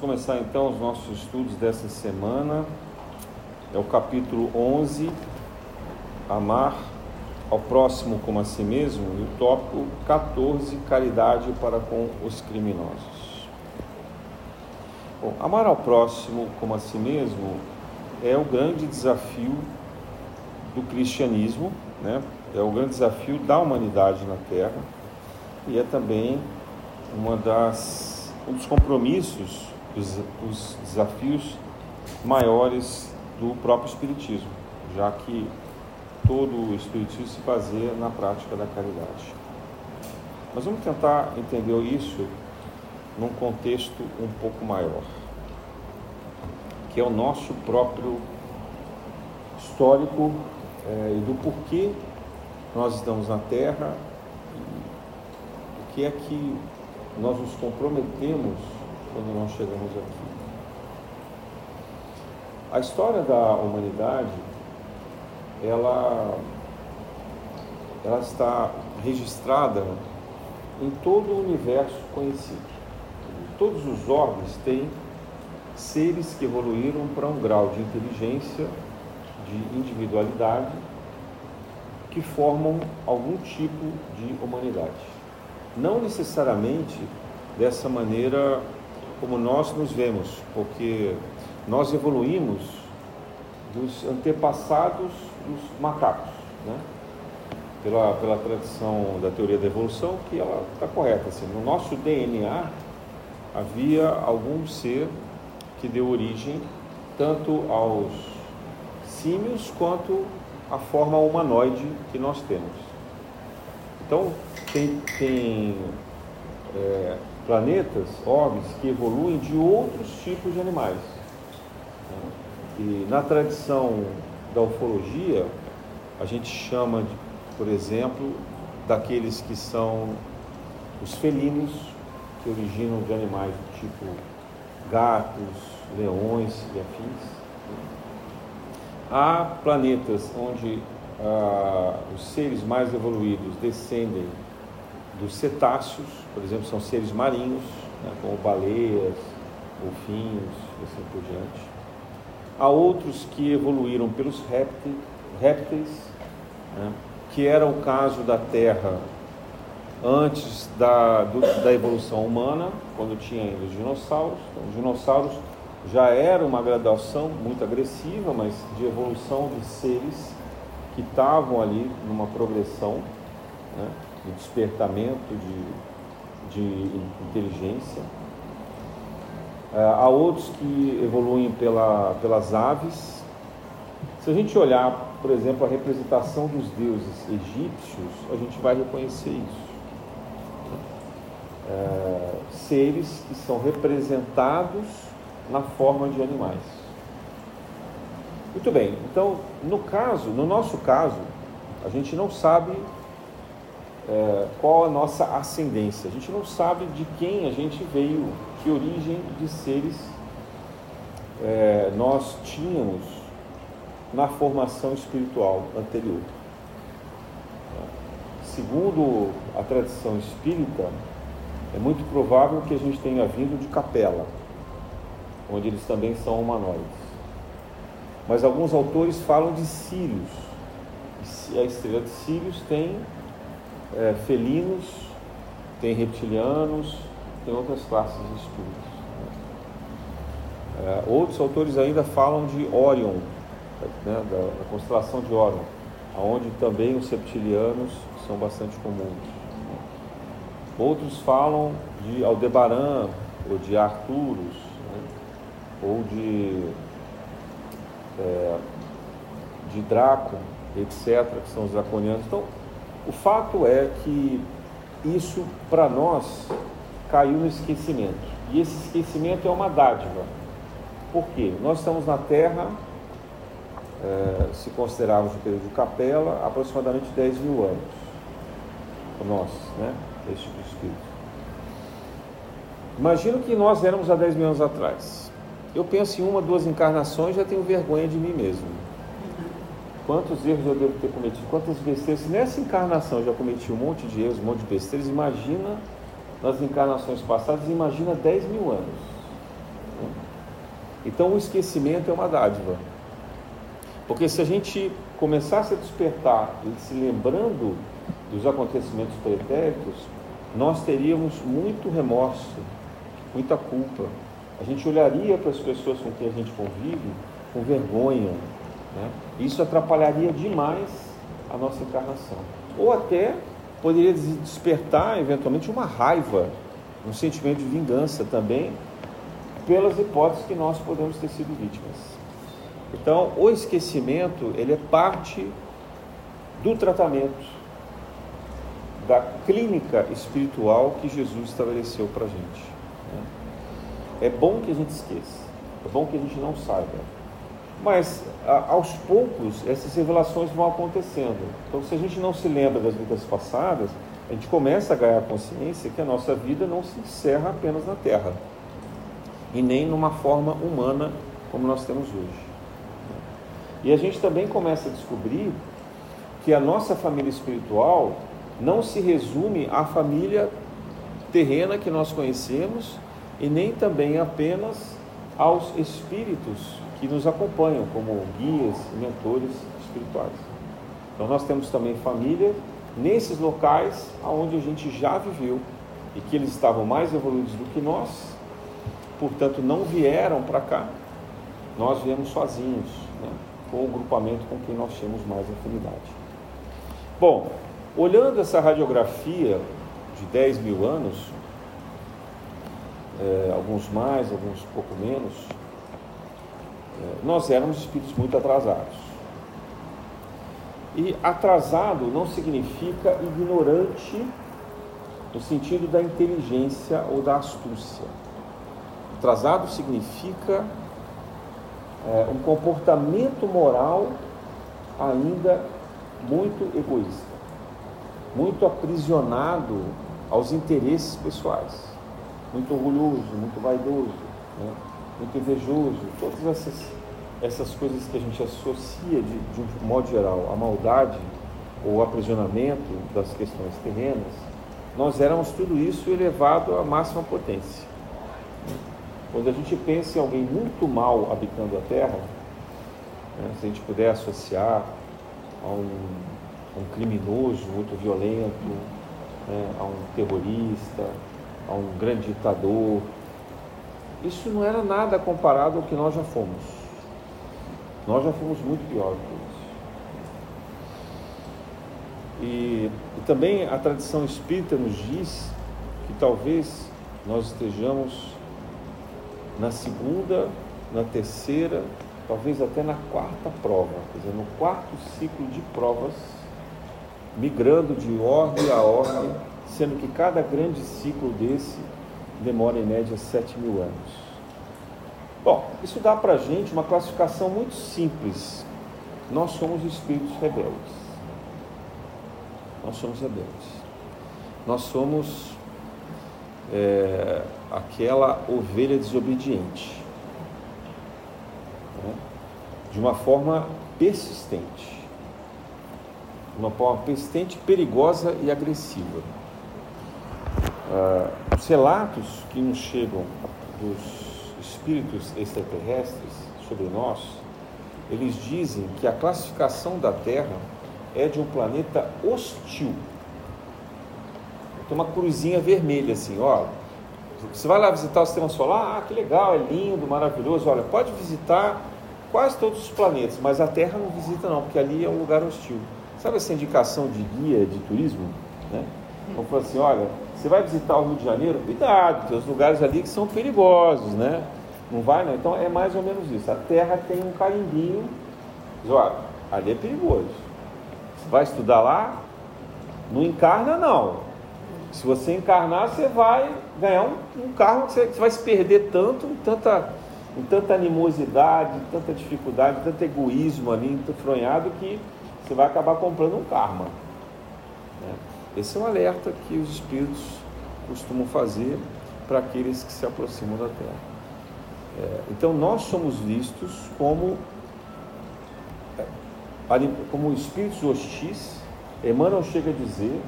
Vamos começar então os nossos estudos dessa semana. É o capítulo 11, Amar ao próximo como a si mesmo, e o tópico 14, Caridade para com os criminosos. Bom, amar ao próximo como a si mesmo é o grande desafio do cristianismo, né? é o grande desafio da humanidade na Terra e é também uma das, um dos compromissos os, os desafios maiores do próprio Espiritismo, já que todo o Espiritismo se baseia na prática da caridade. Mas vamos tentar entender isso num contexto um pouco maior, que é o nosso próprio histórico é, e do porquê nós estamos na Terra, o que é que nós nos comprometemos quando nós chegamos aqui. A história da humanidade, ela, ela está registrada em todo o universo conhecido. Todos os órgãos têm seres que evoluíram para um grau de inteligência, de individualidade, que formam algum tipo de humanidade. Não necessariamente dessa maneira como nós nos vemos, porque nós evoluímos dos antepassados dos macacos, né? pela, pela tradição da teoria da evolução, que ela está correta. Assim, no nosso DNA havia algum ser que deu origem tanto aos símios quanto à forma humanoide que nós temos. Então, tem, tem é, planetas, orbes, que evoluem de outros tipos de animais. E na tradição da ufologia, a gente chama, de, por exemplo, daqueles que são os felinos, que originam de animais do tipo gatos, leões e afins. Há planetas onde ah, os seres mais evoluídos descendem dos cetáceos, por exemplo, são seres marinhos, né, como baleias, golfinhos e assim por diante. Há outros que evoluíram pelos répteis, répteis né, que era o caso da Terra antes da, do, da evolução humana, quando tinha ainda os dinossauros. Então, os dinossauros já era uma graduação muito agressiva, mas de evolução de seres que estavam ali numa progressão. Né, de despertamento de, de inteligência. É, há outros que evoluem pela, pelas aves. Se a gente olhar, por exemplo, a representação dos deuses egípcios, a gente vai reconhecer isso. É, seres que são representados na forma de animais. Muito bem, então, no caso, no nosso caso, a gente não sabe é, qual a nossa ascendência. A gente não sabe de quem a gente veio, que origem de seres é, nós tínhamos na formação espiritual anterior. Segundo a tradição espírita, é muito provável que a gente tenha vindo de Capela, onde eles também são humanoides. Mas alguns autores falam de Sírios. A estrela de Sírios tem é, felinos, tem reptilianos, tem outras classes de espíritos. É, outros autores ainda falam de Orion, né, da, da, constelação de Orion, onde também os reptilianos são bastante comuns. Outros falam de Aldebaran, ou de Arturus, né, ou de, é, de Draco, etc., que são os draconianos. Então, o fato é que isso, para nós, caiu no esquecimento. E esse esquecimento é uma dádiva. Por quê? Nós estamos na Terra, é, se considerarmos o período de capela, aproximadamente 10 mil anos. Nós, né? Esse tipo de espírito. Imagino que nós éramos há 10 mil anos atrás. Eu penso em uma, duas encarnações já tenho vergonha de mim mesmo. Quantos erros eu devo ter cometido? Quantas besteiras? Nessa encarnação eu já cometi um monte de erros, um monte de besteiras. Imagina nas encarnações passadas, imagina 10 mil anos. Então o esquecimento é uma dádiva. Porque se a gente começasse a despertar se lembrando dos acontecimentos pretéritos, nós teríamos muito remorso, muita culpa. A gente olharia para as pessoas com quem a gente convive com vergonha. Né? Isso atrapalharia demais a nossa encarnação. Ou até poderia despertar, eventualmente, uma raiva, um sentimento de vingança também, pelas hipóteses que nós podemos ter sido vítimas. Então, o esquecimento, ele é parte do tratamento da clínica espiritual que Jesus estabeleceu para a gente. Né? É bom que a gente esqueça, é bom que a gente não saiba, mas aos poucos essas revelações vão acontecendo. Então, se a gente não se lembra das vidas passadas, a gente começa a ganhar consciência que a nossa vida não se encerra apenas na Terra e nem numa forma humana como nós temos hoje. E a gente também começa a descobrir que a nossa família espiritual não se resume à família terrena que nós conhecemos e nem também apenas aos espíritos que nos acompanham como guias e mentores espirituais. Então nós temos também família nesses locais aonde a gente já viveu e que eles estavam mais evoluídos do que nós, portanto não vieram para cá. Nós viemos sozinhos, né, com o grupamento com quem nós temos mais afinidade. Bom, Olhando essa radiografia de 10 mil anos, é, alguns mais, alguns pouco menos, nós éramos espíritos muito atrasados. E atrasado não significa ignorante no sentido da inteligência ou da astúcia. Atrasado significa é, um comportamento moral ainda muito egoísta muito aprisionado aos interesses pessoais, muito orgulhoso, muito vaidoso, né? Muito invejoso, todas essas, essas coisas que a gente associa de, de um modo geral à maldade ou aprisionamento das questões terrenas, nós éramos tudo isso elevado à máxima potência. Quando a gente pensa em alguém muito mal habitando a Terra, né, se a gente puder associar a um um criminoso muito violento, né, a um terrorista, a um grande ditador. Isso não era nada comparado ao que nós já fomos. Nós já fomos muito pior que isso. E, e também a tradição espírita nos diz que talvez nós estejamos na segunda, na terceira, talvez até na quarta prova, quer dizer, no quarto ciclo de provas migrando de ordem a ordem, sendo que cada grande ciclo desse demora em média 7 mil anos. Bom, isso dá para a gente uma classificação muito simples. Nós somos espíritos rebeldes. Nós somos rebeldes. Nós somos é, aquela ovelha desobediente. Né? De uma forma persistente uma forma persistente, perigosa e agressiva. Uh, os relatos que nos chegam dos espíritos extraterrestres sobre nós, eles dizem que a classificação da Terra é de um planeta hostil. Tem uma cruzinha vermelha assim, ó. Você vai lá visitar o sistema solar, ah, que legal, é lindo, maravilhoso. Olha, pode visitar quase todos os planetas, mas a Terra não visita não, porque ali é um lugar hostil. Sabe essa indicação de guia de turismo? Né? Então assim, olha, você vai visitar o Rio de Janeiro, cuidado, tem os lugares ali que são perigosos, né? Não vai, não. Então é mais ou menos isso. A terra tem um carimbinho, diz, ali é perigoso. Você vai estudar lá, não encarna não. Se você encarnar, você vai ganhar um, um carro que você, você, vai se perder tanto, em tanta, em tanta animosidade, tanta dificuldade, tanto egoísmo ali, enfronhado que você vai acabar comprando um karma. Né? Esse é um alerta que os espíritos costumam fazer para aqueles que se aproximam da Terra. É, então nós somos vistos como, é, como espíritos hostis. Emmanuel chega a dizer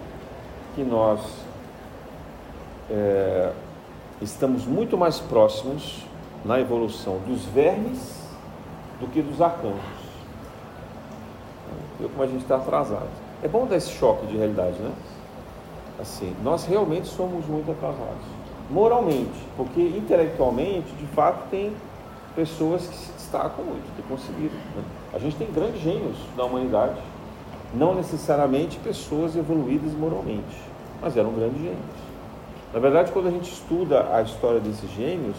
que nós é, estamos muito mais próximos na evolução dos vermes do que dos arcanos. Viu como a gente está atrasado. É bom dar esse choque de realidade, né? Assim, nós realmente somos muito atrasados. Moralmente, porque intelectualmente, de fato, tem pessoas que se destacam muito, que conseguiram. Né? A gente tem grandes gênios da humanidade, não necessariamente pessoas evoluídas moralmente, mas eram grandes gênios. Na verdade, quando a gente estuda a história desses gênios,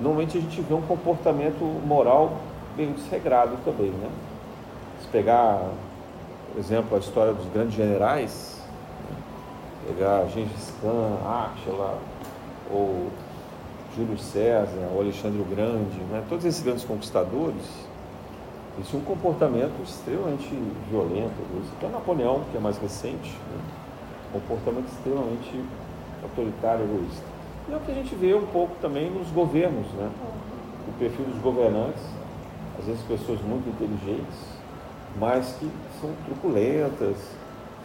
normalmente a gente vê um comportamento moral meio desregrado também, né? Se pegar, por exemplo, a história dos grandes generais? Pegar Gengis Khan, Átila, ou Júlio César, ou Alexandre o Grande, né? todos esses grandes conquistadores, eles tinham um comportamento extremamente violento, até Napoleão, que é mais recente, né? comportamento extremamente autoritário, egoísta. E é o que a gente vê um pouco também nos governos, né? O perfil dos governantes, às vezes pessoas muito inteligentes, mas que são truculentas,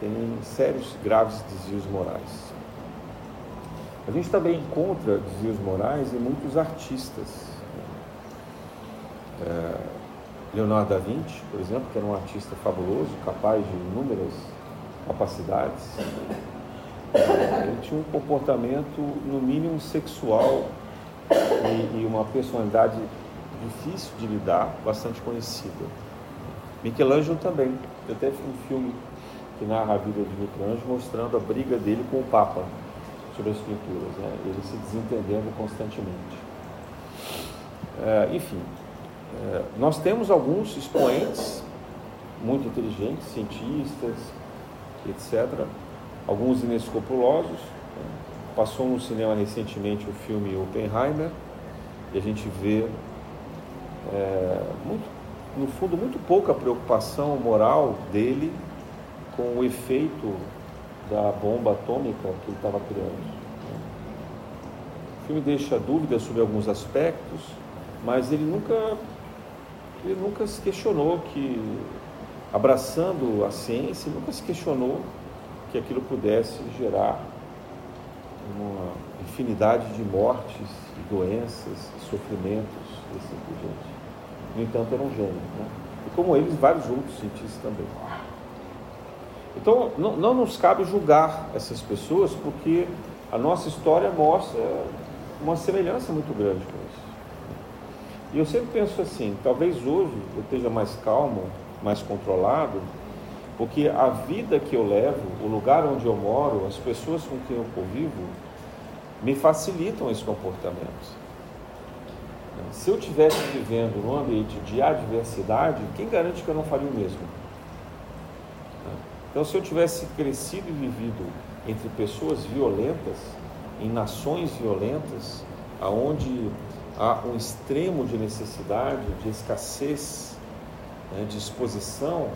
têm sérios, graves desvios morais. A gente também encontra desvios morais em muitos artistas. É, Leonardo da Vinci, por exemplo, que era um artista fabuloso, capaz de inúmeras capacidades, ele tinha um comportamento, no mínimo, sexual e, e uma personalidade difícil de lidar, bastante conhecida. Michelangelo também. Eu até fiz um filme que narra a vida de Michelangelo mostrando a briga dele com o Papa sobre as pinturas, né? ele se desentendendo constantemente. É, enfim, é, nós temos alguns expoentes muito inteligentes, cientistas, etc., alguns inescrupulosos. Né? Passou no cinema recentemente o filme Oppenheimer e a gente vê, é, muito, no fundo, muito pouca preocupação moral dele com o efeito da bomba atômica que ele estava criando. Né? O filme deixa dúvidas sobre alguns aspectos, mas ele nunca, ele nunca se questionou que, abraçando a ciência, nunca se questionou que aquilo pudesse gerar uma infinidade de mortes, e doenças, e sofrimentos e assim por diante. No entanto, era um gênio. Né? E como eles, vários outros cientistas também. Então, não, não nos cabe julgar essas pessoas, porque a nossa história mostra uma semelhança muito grande com isso. E eu sempre penso assim: talvez hoje eu esteja mais calmo, mais controlado, porque a vida que eu levo, o lugar onde eu moro, as pessoas com quem eu convivo, me facilitam esse comportamento. Se eu estivesse vivendo num ambiente de adversidade, quem garante que eu não faria o mesmo? Então, se eu tivesse crescido e vivido entre pessoas violentas, em nações violentas, aonde há um extremo de necessidade, de escassez, né, de exposição,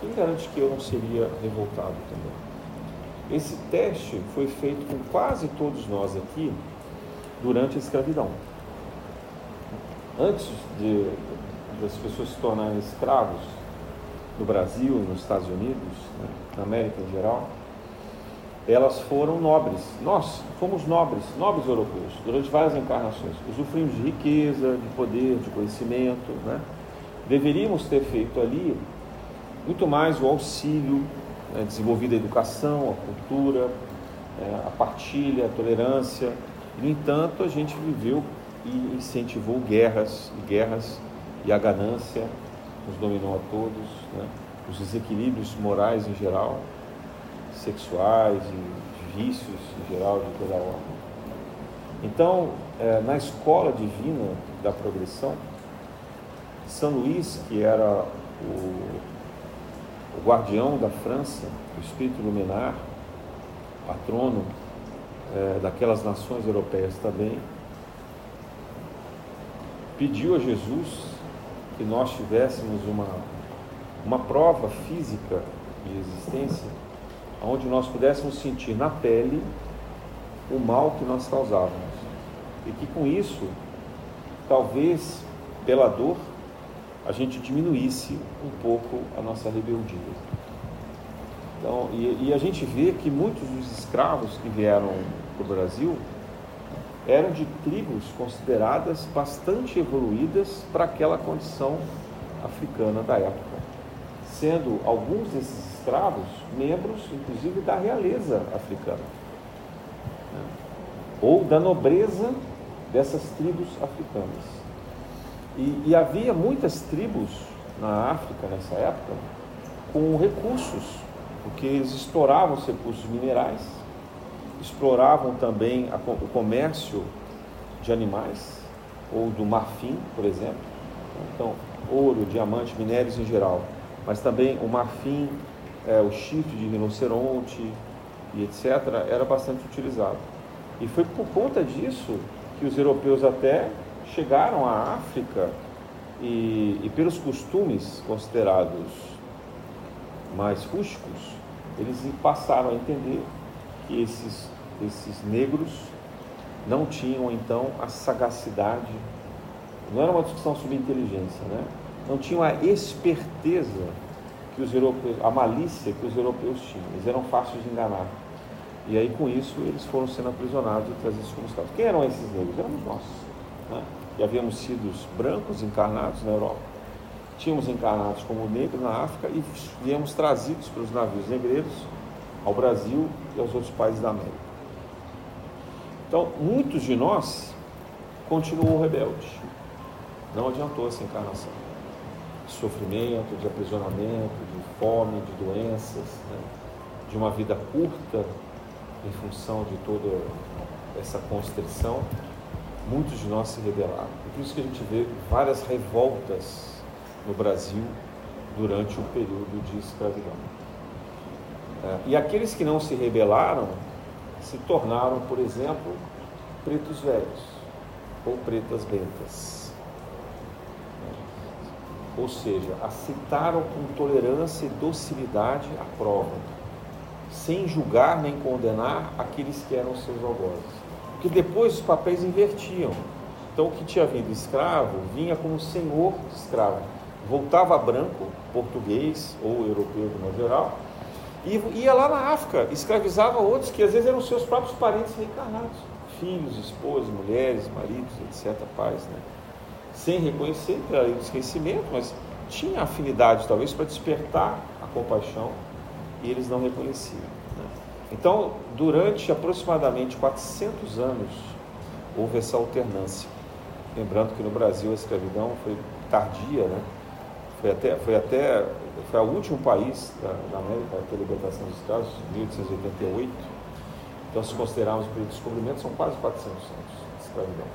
quem garante que eu não seria revoltado também? Esse teste foi feito com quase todos nós aqui durante a escravidão. Antes de, das pessoas se tornarem escravos no Brasil nos Estados Unidos, né, na América em geral, elas foram nobres. Nós fomos nobres, nobres europeus, durante várias encarnações. Usufruímos de riqueza, de poder, de conhecimento. Né? Deveríamos ter feito ali muito mais o auxílio, né, desenvolvido a educação, a cultura, é, a partilha, a tolerância. No entanto, a gente viveu e incentivou guerras, guerras e a ganância nos dominou a todos, né? os desequilíbrios morais em geral, sexuais e vícios em geral de toda ordem. Então, é, na escola divina da progressão, São Luís, que era o o guardião da França, o espírito luminar, patrono é, daquelas nações europeias também, pediu a Jesus que nós tivéssemos uma, uma prova física de existência, onde nós pudéssemos sentir na pele o mal que nós causávamos. E que com isso, talvez pela dor, a gente diminuísse um pouco a nossa rebeldia. Então, e, e a gente vê que muitos dos escravos que vieram para o Brasil eram de tribos consideradas bastante evoluídas para aquela condição africana da época, sendo alguns desses escravos membros, inclusive, da realeza africana né? ou da nobreza dessas tribos africanas. E, e havia muitas tribos na África nessa época com recursos, porque eles exploravam os recursos minerais, exploravam também a, o comércio de animais, ou do marfim, por exemplo. Então, ouro, diamante, minérios em geral, mas também o marfim, é, o chifre de rinoceronte e etc., era bastante utilizado. E foi por conta disso que os europeus até chegaram à África e, e pelos costumes considerados mais rústicos, eles passaram a entender que esses, esses negros não tinham então a sagacidade, não era uma discussão sobre inteligência, né? não tinham a esperteza que os europeus, a malícia que os europeus tinham, eles eram fáceis de enganar. E aí com isso eles foram sendo aprisionados e trazidos como escravos. Quem eram esses negros? Éramos nós. Né? E havíamos sido brancos encarnados na Europa tínhamos encarnados como negros na África e viemos trazidos pelos navios negreiros ao Brasil e aos outros países da América. Então, muitos de nós continuam rebeldes. Não adiantou essa encarnação. Sofrimento, de aprisionamento, de fome, de doenças, né? de uma vida curta em função de toda essa constrição. Muitos de nós se rebelaram. Por isso que a gente vê várias revoltas no Brasil durante o período de escravidão. É, e aqueles que não se rebelaram se tornaram, por exemplo, pretos velhos ou pretas bentas. Ou seja, aceitaram com tolerância e docilidade a prova, sem julgar nem condenar aqueles que eram seus algozes. Porque depois os papéis invertiam. Então, o que tinha vindo escravo vinha como senhor escravo voltava branco, português ou europeu de modo geral, e ia lá na África, escravizava outros que às vezes eram seus próprios parentes reencarnados, filhos, esposas, mulheres, maridos, etc., pais, né? sem reconhecer, lei do esquecimento, mas tinha afinidade talvez para despertar a compaixão e eles não reconheciam. Né? Então, durante aproximadamente 400 anos, houve essa alternância. Lembrando que no Brasil a escravidão foi tardia, né? Foi até, foi até foi o último país da, da América a ter libertação dos escravos, 1888. Então, se considerarmos o período de descobrimento, são quase 400 anos de escravidão.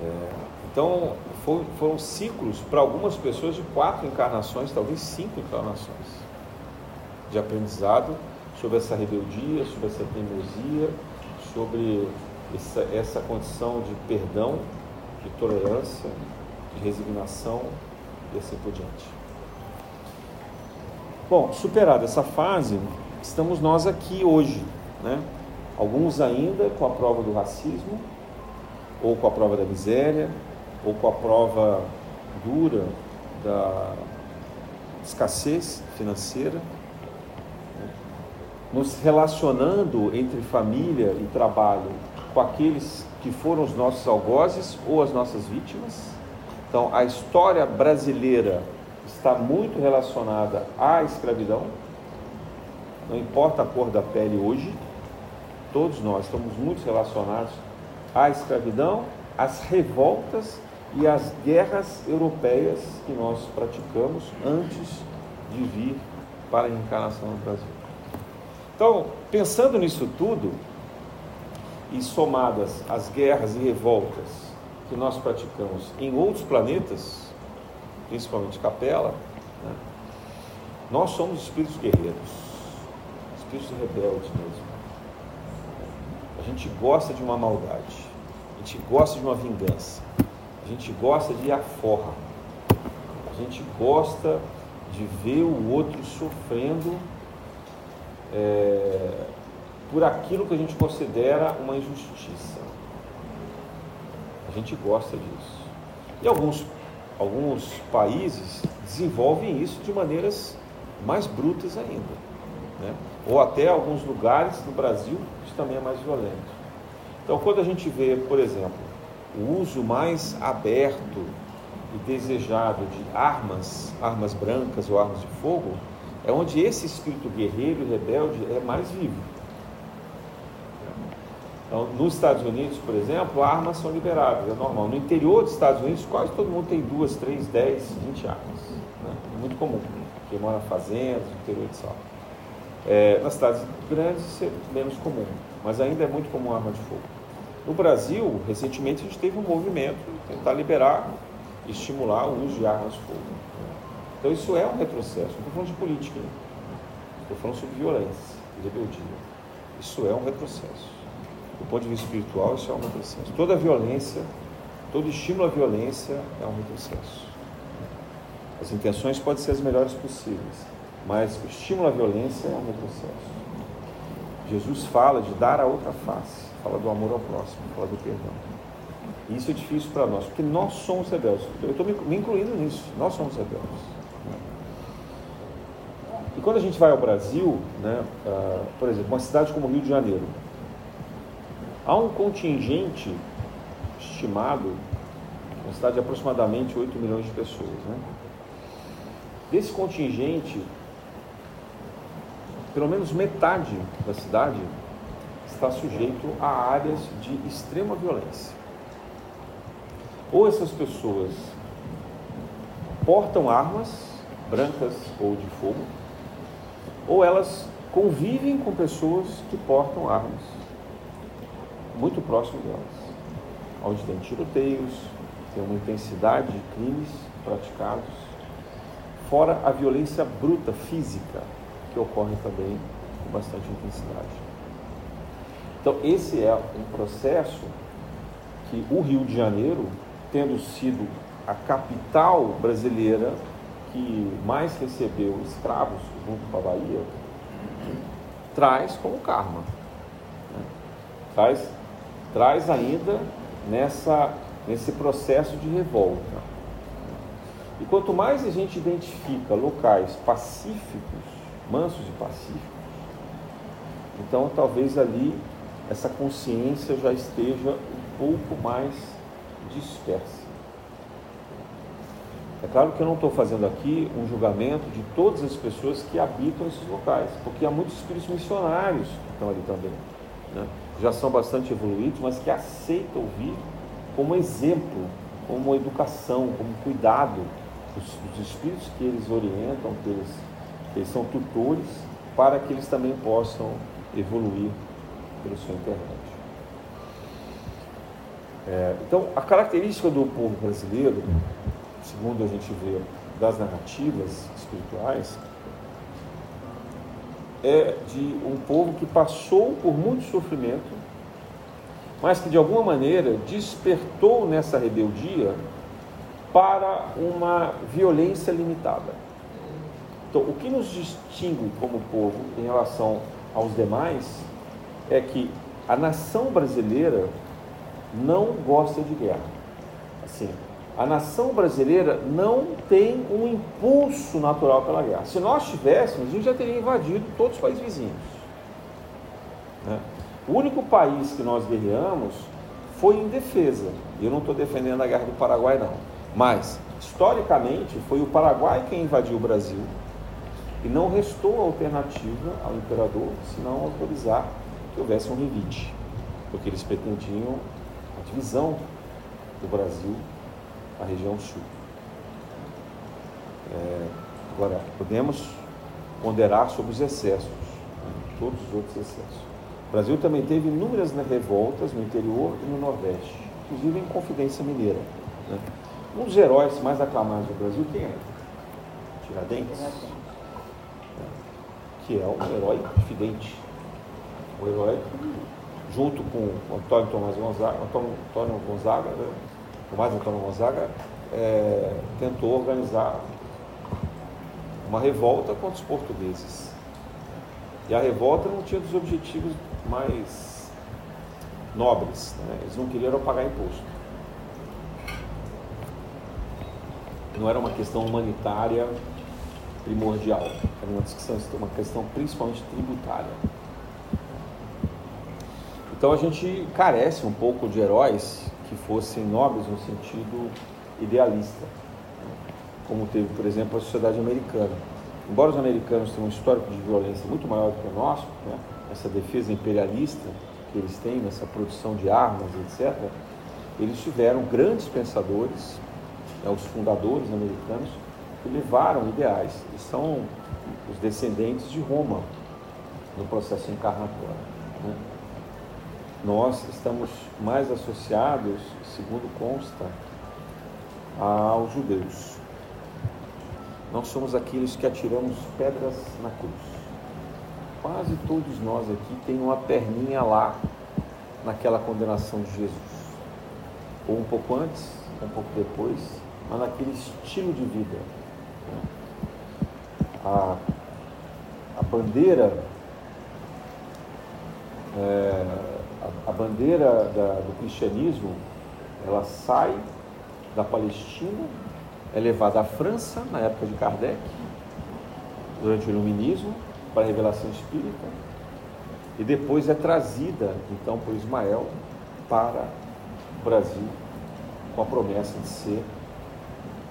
É, então, foi, foram ciclos para algumas pessoas de quatro encarnações, talvez cinco encarnações, de aprendizado sobre essa rebeldia, sobre essa teimosia, sobre essa, essa condição de perdão, de tolerância, de resignação e assim por diante. Bom, superada essa fase, estamos nós aqui hoje, né? Alguns ainda com a prova do racismo, ou com a prova da miséria, ou com a prova dura da escassez financeira, né? nos relacionando entre família e trabalho com aqueles que foram os nossos algozes ou as nossas vítimas então, a história brasileira está muito relacionada à escravidão, não importa a cor da pele hoje, todos nós estamos muito relacionados à escravidão, às revoltas e às guerras europeias que nós praticamos antes de vir para a encarnação no Brasil. Então, pensando nisso tudo, e somadas as guerras e revoltas que nós praticamos em outros planetas, principalmente Capela, né, nós somos espíritos guerreiros, espíritos rebeldes mesmo. A gente gosta de uma maldade, a gente gosta de uma vingança, a gente gosta de aforra, a gente gosta de ver o outro sofrendo é, por aquilo que a gente considera uma injustiça gente gosta disso. E alguns, alguns países desenvolvem isso de maneiras mais brutas ainda. Né? Ou até alguns lugares no Brasil também é mais violento. Então, quando a gente vê, por exemplo, o uso mais aberto e desejado de armas, armas brancas ou armas de fogo, é onde esse espírito guerreiro e rebelde é mais vivo. Então, nos Estados Unidos, por exemplo, armas são liberadas, é normal. No interior dos Estados Unidos, quase todo mundo tem duas, três, dez, vinte armas. Né? É muito comum. Quem mora em fazendas, no interior de Sal. É, nas cidades grandes, isso é menos comum, mas ainda é muito comum arma de fogo. No Brasil, recentemente, a gente teve um movimento tentar liberar estimular o uso de armas de fogo. Então, isso é um retrocesso. Não estou falando de política, estou falando sobre violência e rebeldia. Isso é um retrocesso. Do ponto de vista espiritual, isso é um retrocesso. Toda violência, todo estímulo à violência é um retrocesso. As intenções podem ser as melhores possíveis, mas o estímulo à violência é um retrocesso. Jesus fala de dar a outra face, fala do amor ao próximo, fala do perdão. E isso é difícil para nós, porque nós somos rebeldes. Eu estou me incluindo nisso, nós somos rebeldes. E quando a gente vai ao Brasil, né, uh, por exemplo, uma cidade como Rio de Janeiro, Há um contingente estimado, uma cidade de aproximadamente 8 milhões de pessoas. Né? Desse contingente, pelo menos metade da cidade está sujeito a áreas de extrema violência. Ou essas pessoas portam armas brancas ou de fogo, ou elas convivem com pessoas que portam armas muito próximo delas, onde tem tiroteios, tem uma intensidade de crimes praticados, fora a violência bruta física, que ocorre também com bastante intensidade. Então, esse é um processo que o Rio de Janeiro, tendo sido a capital brasileira que mais recebeu escravos junto com a Bahia, traz como karma. Né? Traz traz ainda nessa, nesse processo de revolta. E quanto mais a gente identifica locais pacíficos, mansos e pacíficos, então talvez ali essa consciência já esteja um pouco mais dispersa. É claro que eu não estou fazendo aqui um julgamento de todas as pessoas que habitam esses locais, porque há muitos espíritos missionários que estão ali também. Né? já são bastante evoluídos, mas que aceitam ouvir como exemplo, como educação, como cuidado dos, espíritos que eles orientam, que eles, eles são tutores, para que eles também possam evoluir pelo seu internet. É, então, a característica do povo brasileiro, segundo a gente vê das narrativas espirituais, é de um povo que passou por muito sofrimento, mas que de alguma maneira despertou nessa rebeldia para uma violência limitada. Então, o que nos distingue como povo em relação aos demais é que a nação brasileira não gosta de guerra. Assim, a nação brasileira não tem um impulso natural pela guerra. Se nós tivéssemos, a gente já teria invadido todos os países vizinhos. Né? O único país que nós guerreamos foi em defesa. Eu não estou defendendo a guerra do Paraguai, não. Mas, historicamente, foi o Paraguai quem invadiu o Brasil. E não restou alternativa ao imperador senão autorizar que houvesse um revite. Porque eles pretendiam a divisão do Brasil a região sul. É, agora, podemos ponderar sobre os excessos, né, todos os outros excessos. O Brasil também teve inúmeras né, revoltas no interior e no Nordeste, inclusive em Confidência Mineira. Né? Um dos heróis mais aclamados do Brasil, quem é? Tiradentes. Que é um herói diferente. Um herói junto com Antônio Tomás Gonzaga, Antônio, Antônio Gonzaga, né? Tomás Antônio Gonzaga é, tentou organizar uma revolta contra os portugueses. E a revolta não tinha dos objetivos mais nobres, né? eles não queriam pagar imposto. Não era uma questão humanitária primordial, era uma, discussão, uma questão principalmente tributária. Então a gente carece um pouco de heróis que fossem nobres no sentido idealista, como teve, por exemplo, a sociedade americana. Embora os americanos tenham um histórico de violência muito maior do que o nosso, né, essa defesa imperialista que eles têm nessa produção de armas, etc., eles tiveram grandes pensadores, né, os fundadores americanos, levaram ideais. Eles são os descendentes de Roma no processo encarnatório. Né? Nós estamos mais associados, segundo consta, aos judeus. Nós somos aqueles que atiramos pedras na cruz. Quase todos nós aqui têm uma perninha lá naquela condenação de Jesus. Ou um pouco antes, ou um pouco depois, mas naquele estilo de vida. A, a bandeira é, a, a, bandeira da, do cristianismo ela sai da Palestina, é levada à França na época de Kardec, durante o Iluminismo, para a revelação espírita, e depois é trazida então por Ismael para o Brasil com a promessa de ser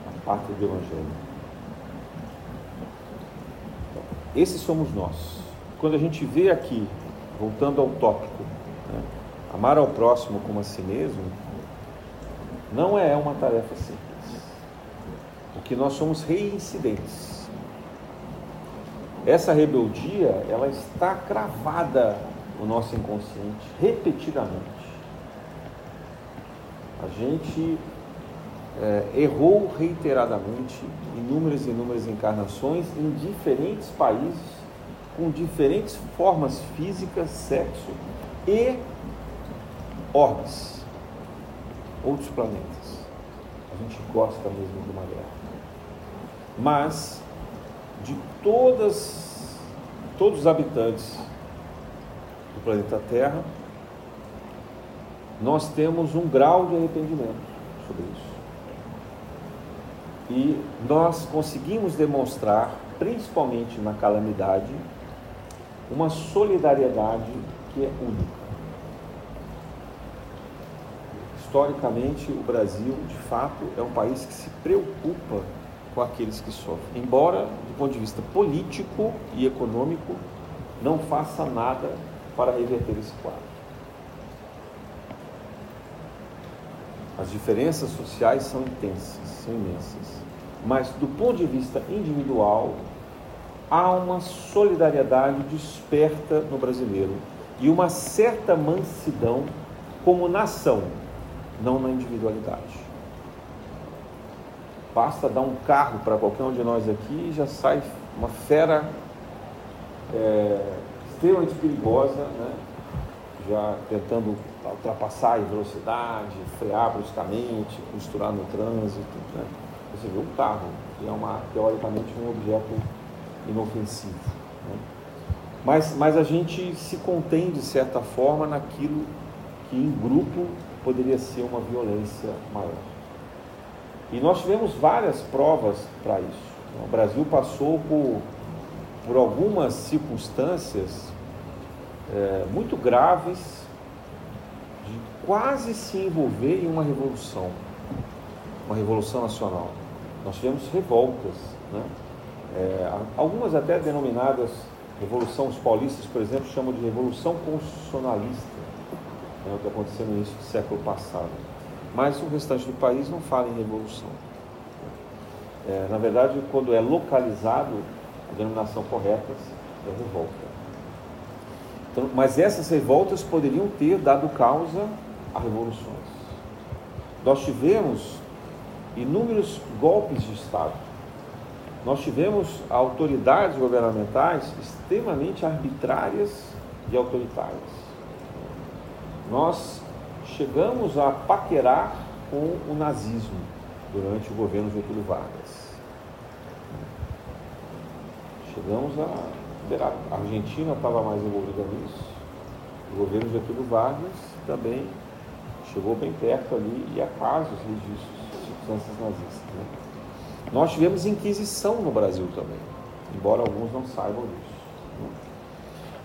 a parte do Evangelho. Então, esses somos nós. Quando a gente vê aqui voltando ao tópico, né? amar ao próximo como a si mesmo, não é uma tarefa simples, porque nós somos reincidentes. Essa rebeldia, ela está cravada no nosso inconsciente repetidamente. A gente é, errou reiteradamente inúmeras e inúmeras encarnações em diferentes países com diferentes formas físicas, sexo e orbes, outros planetas. A gente gosta mesmo de uma guerra. Mas de todas, todos os habitantes do planeta Terra, nós temos um grau de arrependimento sobre isso. E nós conseguimos demonstrar, principalmente na calamidade, uma solidariedade que é única. Historicamente, o Brasil, de fato, é um país que se preocupa com aqueles que sofrem, embora, do ponto de vista político e econômico, não faça nada para reverter esse quadro. As diferenças sociais são intensas, são imensas. Mas, do ponto de vista individual, há uma solidariedade desperta no brasileiro e uma certa mansidão como nação, não na individualidade. Basta dar um carro para qualquer um de nós aqui e já sai uma fera é, extremamente perigosa, né? já tentando ultrapassar em velocidade, frear bruscamente, misturar no trânsito. Né? Você vê um carro, que é uma, teoricamente um objeto inofensivo. Né? Mas, mas a gente se contém, de certa forma, naquilo que em grupo poderia ser uma violência maior. E nós tivemos várias provas para isso. O Brasil passou por, por algumas circunstâncias é, muito graves de quase se envolver em uma revolução, uma revolução nacional. Nós tivemos revoltas, né? É, algumas até denominadas revolução, os paulistas, por exemplo, chamam de revolução constitucionalista, é o que aconteceu no início do século passado. Mas o restante do país não fala em revolução. É, na verdade, quando é localizado, a denominação correta é revolta. Então, mas essas revoltas poderiam ter dado causa a revoluções. Nós tivemos inúmeros golpes de Estado nós tivemos autoridades governamentais extremamente arbitrárias e autoritárias. Nós chegamos a paquerar com o nazismo durante o governo Getúlio Vargas. Chegamos a. A Argentina estava mais envolvida nisso. O governo Getúlio Vargas também chegou bem perto ali e há casos de circunstâncias nazistas. Né? Nós tivemos Inquisição no Brasil também, embora alguns não saibam disso.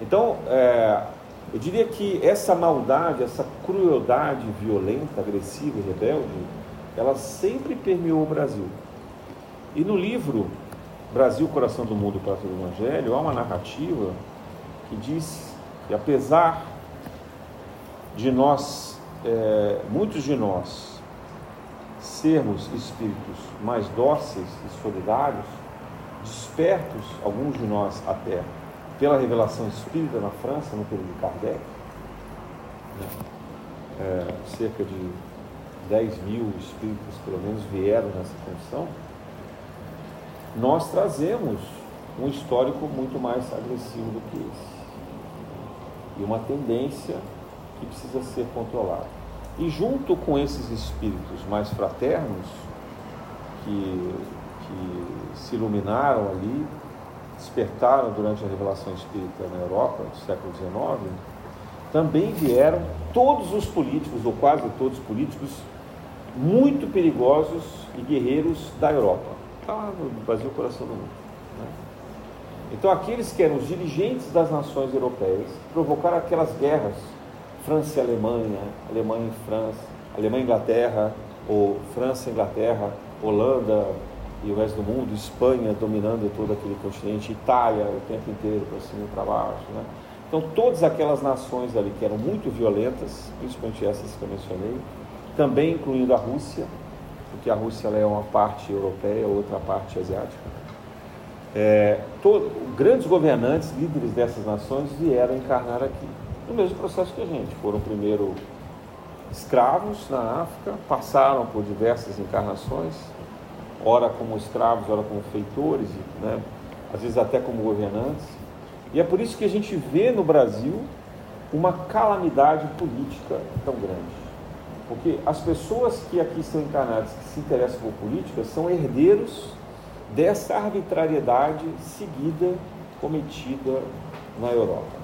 Então, é, Eu diria que essa maldade, essa crueldade violenta, agressiva e rebelde, ela sempre permeou o Brasil. E no livro Brasil, Coração do Mundo, Prato do Evangelho, há uma narrativa que diz que apesar de nós, é, muitos de nós, sermos espíritos mais dóceis e solidários, despertos, alguns de nós até, pela revelação espírita na França, no período de Kardec, né? é, cerca de 10 mil espíritos, pelo menos, vieram nessa condição, nós trazemos um histórico muito mais agressivo do que esse. E uma tendência que precisa ser controlada. E junto com esses espíritos mais fraternos, que, que se iluminaram ali, despertaram durante a revelação espírita na Europa, no século XIX, também vieram todos os políticos, ou quase todos os políticos, muito perigosos e guerreiros da Europa. Está lá no Brasil, coração do mundo. Né? Então, aqueles que eram os dirigentes das nações europeias provocaram aquelas guerras França e Alemanha, Alemanha e França, Alemanha e Inglaterra, ou França e Inglaterra, Holanda e o resto do mundo, Espanha dominando todo aquele continente, Itália o tempo inteiro para cima e para baixo. Né? Então, todas aquelas nações ali que eram muito violentas, principalmente essas que eu mencionei, também incluindo a Rússia, porque a Rússia é uma parte europeia, outra parte asiática. É, todo, grandes governantes, líderes dessas nações vieram encarnar aqui, no mesmo processo que a gente. Foram primeiro escravos na África, passaram por diversas encarnações, ora como escravos, ora como feitores, né? às vezes até como governantes. E é por isso que a gente vê no Brasil uma calamidade política tão grande. Porque as pessoas que aqui estão encarnadas, que se interessam por política, são herdeiros dessa arbitrariedade seguida, cometida na Europa.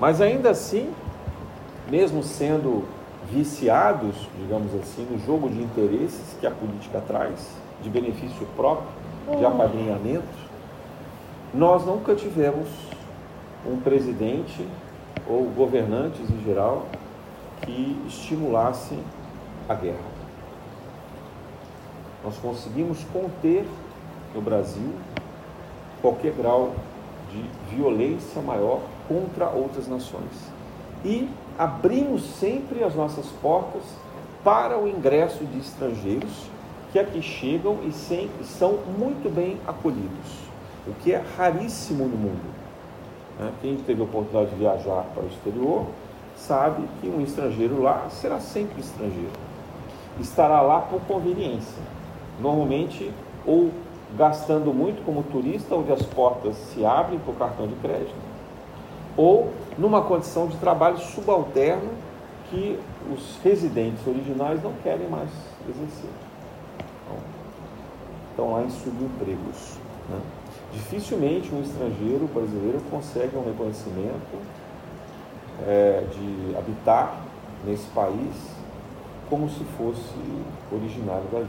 Mas ainda assim, mesmo sendo viciados, digamos assim, no jogo de interesses que a política traz, de benefício próprio, de apadrinhamento, nós nunca tivemos um presidente ou governantes em geral que estimulassem a guerra. Nós conseguimos conter no Brasil qualquer grau de violência maior contra outras nações. E abrimos sempre as nossas portas para o ingresso de estrangeiros que aqui chegam e são muito bem acolhidos, o que é raríssimo no mundo. Né? Quem teve a oportunidade de viajar para o exterior sabe que um estrangeiro lá será sempre estrangeiro. Estará lá por conveniência. Normalmente, ou gastando muito como turista, onde as portas se abrem para o cartão de crédito, ou numa condição de trabalho subalterno que os residentes originais não querem mais exercer. Então, estão lá em subempregos. Né? Dificilmente um estrangeiro brasileiro consegue um reconhecimento é, de habitar nesse país como se fosse originário dali,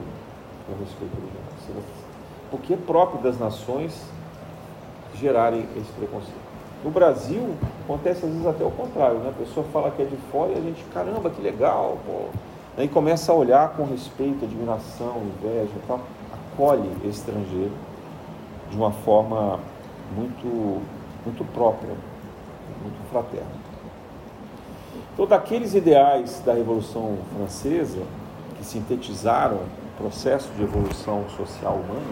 com respeito original. Porque é próprio das nações gerarem esse preconceito. No Brasil, acontece às vezes até o contrário, né? A pessoa fala que é de fora e a gente, caramba, que legal, pô. Aí começa a olhar com respeito, admiração, inveja e tal, acolhe estrangeiro de uma forma muito, muito própria, muito fraterna. Então, daqueles ideais da Revolução Francesa, que sintetizaram o processo de evolução social humana,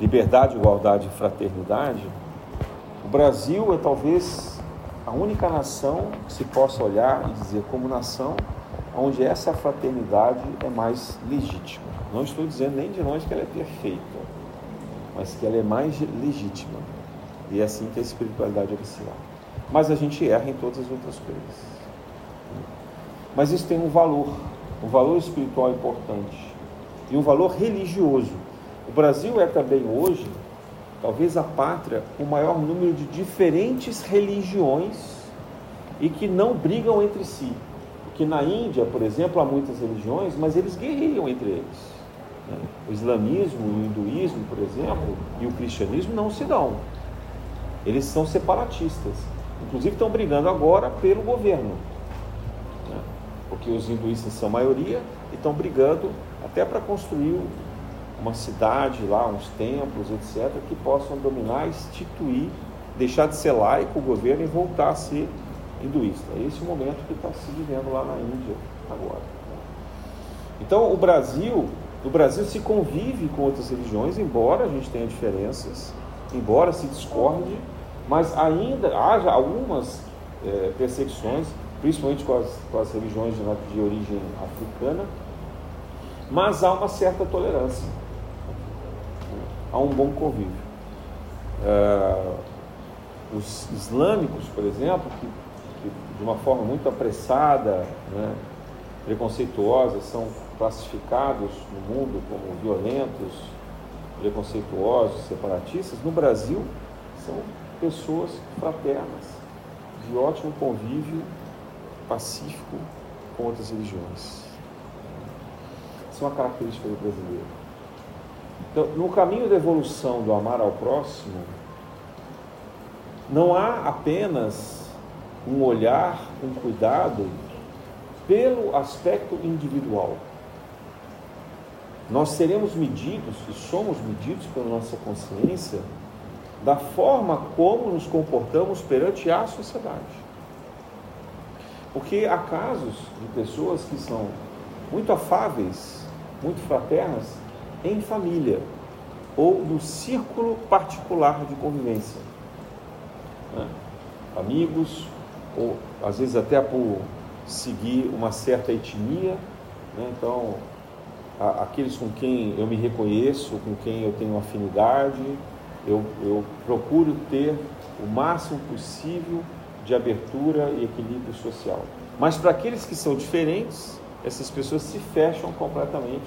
liberdade, igualdade e fraternidade, o Brasil é talvez a única nação que se possa olhar e dizer como nação onde essa fraternidade é mais legítima. Não estou dizendo nem de longe que ela é perfeita, mas que ela é mais legítima. E é assim que a espiritualidade é lá. Mas a gente erra em todas as outras coisas. Mas isso tem um valor, um valor espiritual importante e um valor religioso. O Brasil é também hoje, talvez a pátria o maior número de diferentes religiões e que não brigam entre si. Porque na Índia, por exemplo, há muitas religiões, mas eles guerreiam entre eles. Né? O islamismo, o hinduísmo, por exemplo, e o cristianismo não se dão. Eles são separatistas. Inclusive estão brigando agora pelo governo? Porque os hinduístas são maioria e estão brigando até para construir uma cidade lá, uns templos, etc., que possam dominar, instituir, deixar de ser laico o governo e voltar a ser hinduísta. É esse o momento que está se vivendo lá na Índia agora. Então, o Brasil, no Brasil se convive com outras religiões, embora a gente tenha diferenças, embora se discorde, mas ainda haja algumas é, perseguições, principalmente com as, com as religiões de, de origem africana, mas há uma certa tolerância, há um bom convívio. É, os islâmicos, por exemplo, que, que, de uma forma muito apressada, né, preconceituosa, são classificados no mundo como violentos, preconceituosos, separatistas, no Brasil são pessoas fraternas, de ótimo convívio pacífico com outras religiões. Isso é uma característica do brasileiro. Então, no caminho da evolução do amar ao próximo, não há apenas um olhar, um cuidado pelo aspecto individual. Nós seremos medidos e somos medidos pela nossa consciência da forma como nos comportamos perante a sociedade. Porque há casos de pessoas que são muito afáveis, muito fraternas em família ou no círculo particular de convivência. Né? Amigos, ou às vezes até por seguir uma certa etnia, né? então a, aqueles com quem eu me reconheço, com quem eu tenho afinidade, eu, eu procuro ter o máximo possível de abertura e equilíbrio social. Mas para aqueles que são diferentes, essas pessoas se fecham completamente,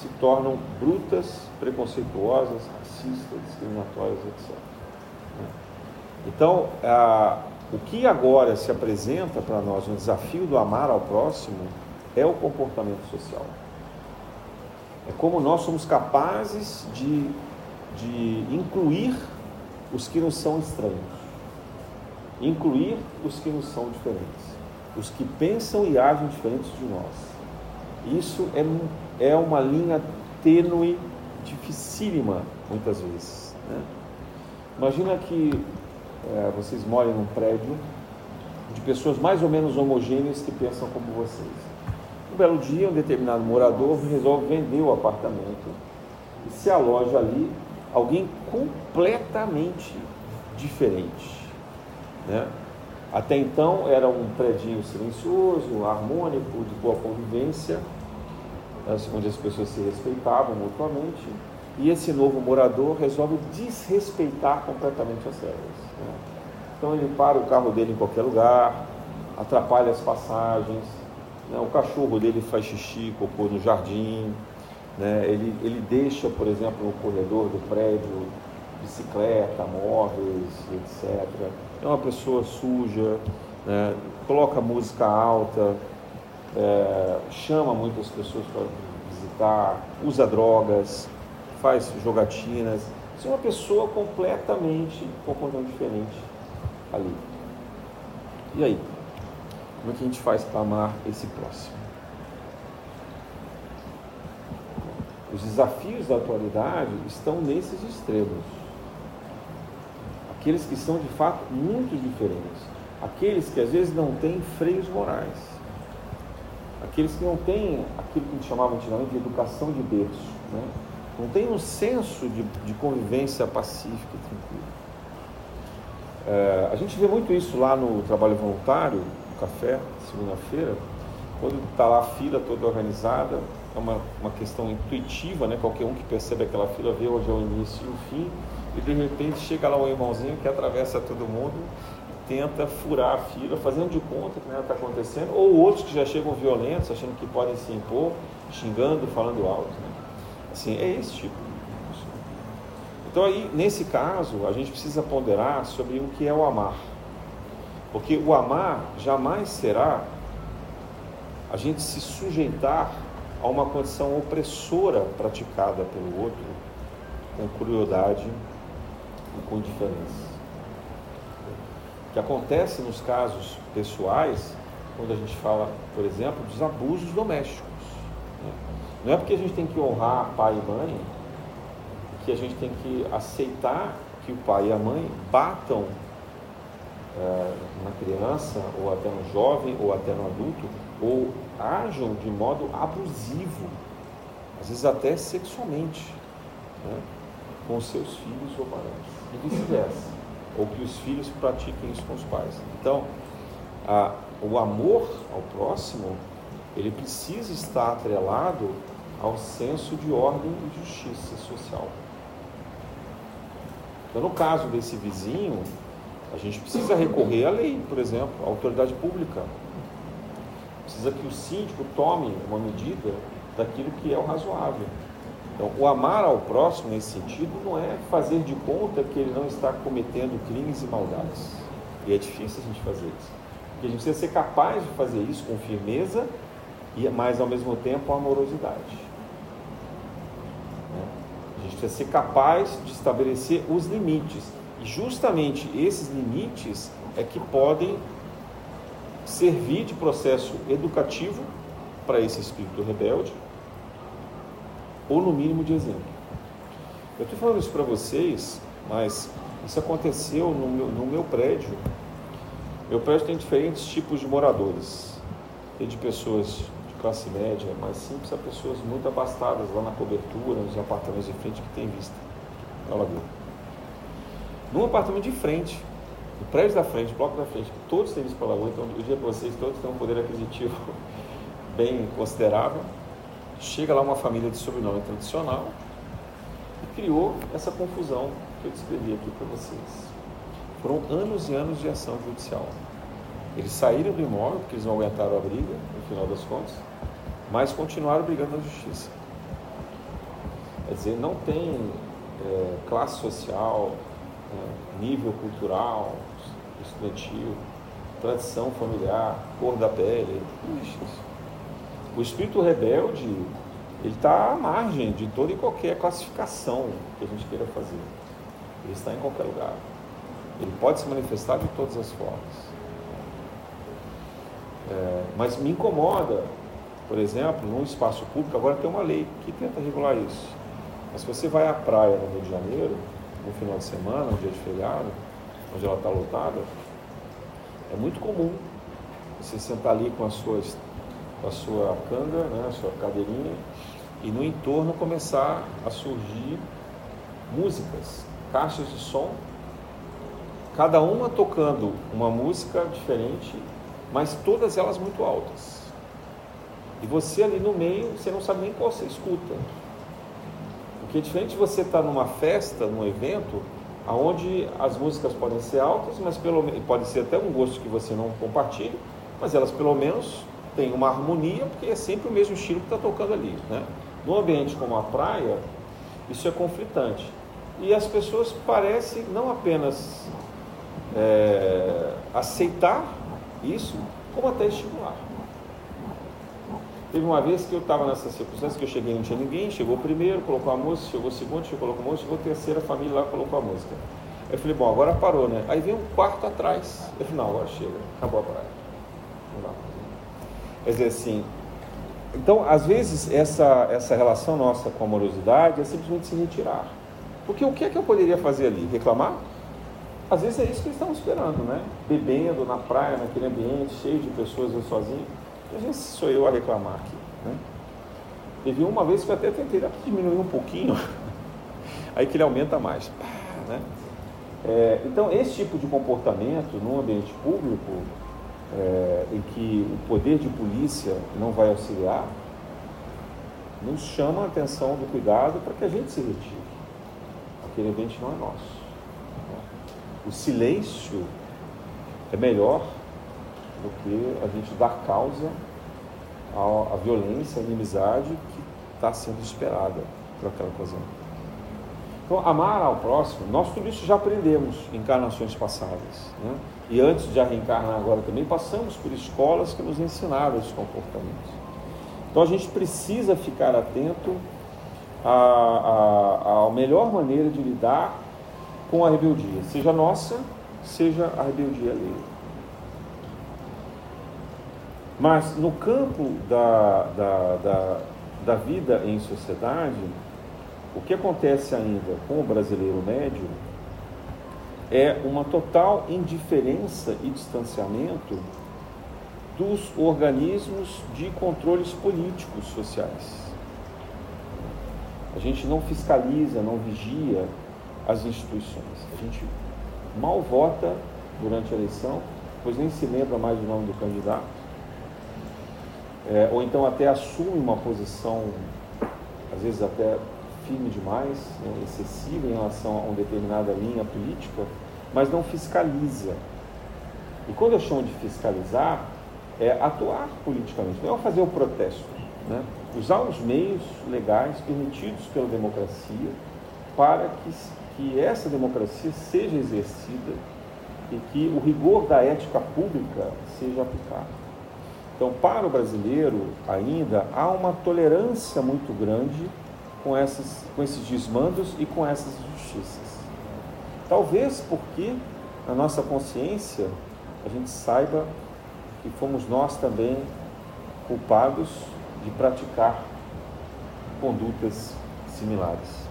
se tornam brutas, preconceituosas, racistas, discriminatórias, etc. Então, o que agora se apresenta para nós no desafio do amar ao próximo é o comportamento social. É como nós somos capazes de de incluir os que nos são estranhos, incluir os que nos são diferentes, os que pensam e agem diferentes de nós. Isso é, é uma linha tênue, dificílima, muitas vezes. Né? Imagina que é, vocês moram num prédio de pessoas mais ou menos homogêneas que pensam como vocês. Um belo dia, um determinado morador resolve vender o apartamento e se aloja ali alguém completamente diferente. Né? Até então era um predinho silencioso, harmônico, de boa convivência, onde as pessoas se respeitavam mutuamente, e esse novo morador resolve desrespeitar completamente as regras. Né? Então ele para o carro dele em qualquer lugar, atrapalha as passagens, né? o cachorro dele faz xixi, cocô no jardim, né? Ele, ele deixa, por exemplo, no corredor do prédio bicicleta, móveis, etc. É uma pessoa suja, né? coloca música alta, é, chama muitas pessoas para visitar, usa drogas, faz jogatinas. Isso é uma pessoa completamente, completamente diferente ali. E aí? Como é que a gente faz para amar esse próximo? Os desafios da atualidade estão nesses extremos. Aqueles que são de fato muito diferentes. Aqueles que às vezes não têm freios morais. Aqueles que não têm aquilo que a gente chamava antigamente de educação de berço. Né? Não tem um senso de, de convivência pacífica e tranquila. É, a gente vê muito isso lá no trabalho voluntário, no café, segunda-feira, quando está lá a fila toda organizada, é uma, uma questão intuitiva, né? Qualquer um que percebe aquela fila vê hoje é o início e o fim, e de repente chega lá um irmãozinho que atravessa todo mundo e tenta furar a fila, fazendo de conta que nada está acontecendo, ou outros que já chegam violentos, achando que podem se impor, xingando, falando alto. Né? Assim, é esse tipo. Então aí, nesse caso, a gente precisa ponderar sobre o que é o amar. Porque o amar jamais será a gente se sujeitar a uma condição opressora praticada pelo outro com crueldade e com indiferença. que acontece nos casos pessoais, quando a gente fala, por exemplo, dos abusos domésticos. Né? Não é porque a gente tem que honrar pai e mãe que a gente tem que aceitar que o pai e a mãe batam é, na criança, ou até no jovem, ou até no adulto, ou ajam de modo abusivo, às vezes até sexualmente, né, com seus filhos ou parentes, e vice-versa, ou que os filhos pratiquem isso com os pais. Então, a, o amor ao próximo, ele precisa estar atrelado ao senso de ordem e justiça social. Então, no caso desse vizinho, a gente precisa recorrer à lei, por exemplo, à autoridade pública. Precisa que o síndico tome uma medida daquilo que é o razoável. Então, o amar ao próximo nesse sentido não é fazer de conta que ele não está cometendo crimes e maldades. E é difícil a gente fazer isso. Porque a gente precisa ser capaz de fazer isso com firmeza, e mas ao mesmo tempo amorosidade. Né? A gente precisa ser capaz de estabelecer os limites. E justamente esses limites é que podem servir de processo educativo para esse espírito rebelde, ou no mínimo de exemplo. Eu estou falando isso para vocês, mas isso aconteceu no meu, no meu prédio. Meu prédio tem diferentes tipos de moradores. Tem de pessoas de classe média mais simples a pessoas muito abastadas lá na cobertura, nos apartamentos de frente que tem vista na lagoa num apartamento de frente, no prédio da frente, bloco da frente, todos têm isso para lagoa, então eu diria para vocês, todos têm um poder aquisitivo bem considerável. Chega lá uma família de sobrenome tradicional e criou essa confusão que eu descrevi aqui para vocês. Foram anos e anos de ação judicial. Eles saíram do imóvel porque eles não aguentaram a briga, no final das contas, mas continuaram brigando na justiça. Quer dizer, não tem é, classe social, nível cultural, estudantil, tradição familiar, cor da pele, O espírito rebelde, ele está à margem de toda e qualquer classificação que a gente queira fazer. Ele está em qualquer lugar. Ele pode se manifestar de todas as formas. É, mas me incomoda, por exemplo, num espaço público, agora tem uma lei que tenta regular isso. Mas se você vai à praia no Rio de Janeiro, no final de semana, um dia de feriado, onde ela está lotada, é muito comum você sentar ali com a sua, com a sua canga, né, a sua cadeirinha, e no entorno começar a surgir músicas, caixas de som, cada uma tocando uma música diferente, mas todas elas muito altas. E você ali no meio, você não sabe nem qual você escuta. Porque é diferente de você estar numa festa, num evento, onde as músicas podem ser altas, mas pelo pode ser até um gosto que você não compartilhe, mas elas pelo menos têm uma harmonia, porque é sempre o mesmo estilo que está tocando ali. Né? No ambiente como a praia, isso é conflitante. E as pessoas parecem não apenas é, aceitar isso, como até estimular. Teve uma vez que eu estava nessa circunstância que eu cheguei não tinha ninguém, chegou primeiro, colocou a música, chegou o segundo, chegou, colocou a música, chegou a terceira família lá, colocou a música. Eu falei, bom, agora parou, né? Aí veio um quarto atrás. Eu falei, não, agora chega, acabou a praia. Quer dizer assim, então, às vezes, essa, essa relação nossa com a amorosidade é simplesmente se retirar. Porque o que é que eu poderia fazer ali? Reclamar? Às vezes é isso que eles estão esperando, né? Bebendo na praia, naquele ambiente, cheio de pessoas, eu sozinho. Imagina se sou eu a reclamar aqui. Né? Teve uma vez que eu até tentei diminuir um pouquinho, aí que ele aumenta mais. Né? É, então, esse tipo de comportamento num ambiente público, é, em que o poder de polícia não vai auxiliar, nos chama a atenção do cuidado para que a gente se retire. Aquele ambiente não é nosso. O silêncio é melhor do que a gente dar causa à, à violência, à inimizade que está sendo esperada por aquela ocasião. Então, amar ao próximo, nós tudo isso já aprendemos em encarnações passadas. Né? E antes de reencarnar agora também, passamos por escolas que nos ensinaram esses comportamentos. Então, a gente precisa ficar atento à, à, à melhor maneira de lidar com a rebeldia, seja nossa seja a rebeldia lei. Mas no campo da, da, da, da vida em sociedade, o que acontece ainda com o brasileiro médio é uma total indiferença e distanciamento dos organismos de controles políticos sociais. A gente não fiscaliza, não vigia as instituições. A gente mal vota durante a eleição, pois nem se lembra mais do nome do candidato. É, ou então até assume uma posição, às vezes até firme demais, né, excessiva em relação a uma determinada linha política, mas não fiscaliza. E quando eu chamo de fiscalizar, é atuar politicamente, não é fazer o protesto, né? usar os meios legais permitidos pela democracia para que, que essa democracia seja exercida e que o rigor da ética pública seja aplicado. Então, para o brasileiro, ainda há uma tolerância muito grande com, essas, com esses desmandos e com essas injustiças. Talvez porque na nossa consciência a gente saiba que fomos nós também culpados de praticar condutas similares.